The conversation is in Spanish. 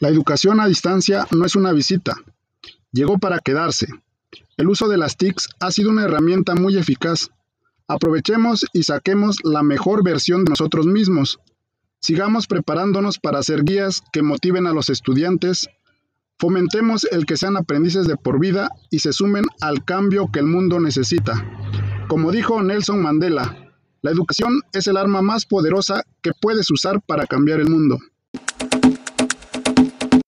La educación a distancia no es una visita, llegó para quedarse. El uso de las TICs ha sido una herramienta muy eficaz. Aprovechemos y saquemos la mejor versión de nosotros mismos. Sigamos preparándonos para ser guías que motiven a los estudiantes. Fomentemos el que sean aprendices de por vida y se sumen al cambio que el mundo necesita. Como dijo Nelson Mandela, la educación es el arma más poderosa que puedes usar para cambiar el mundo.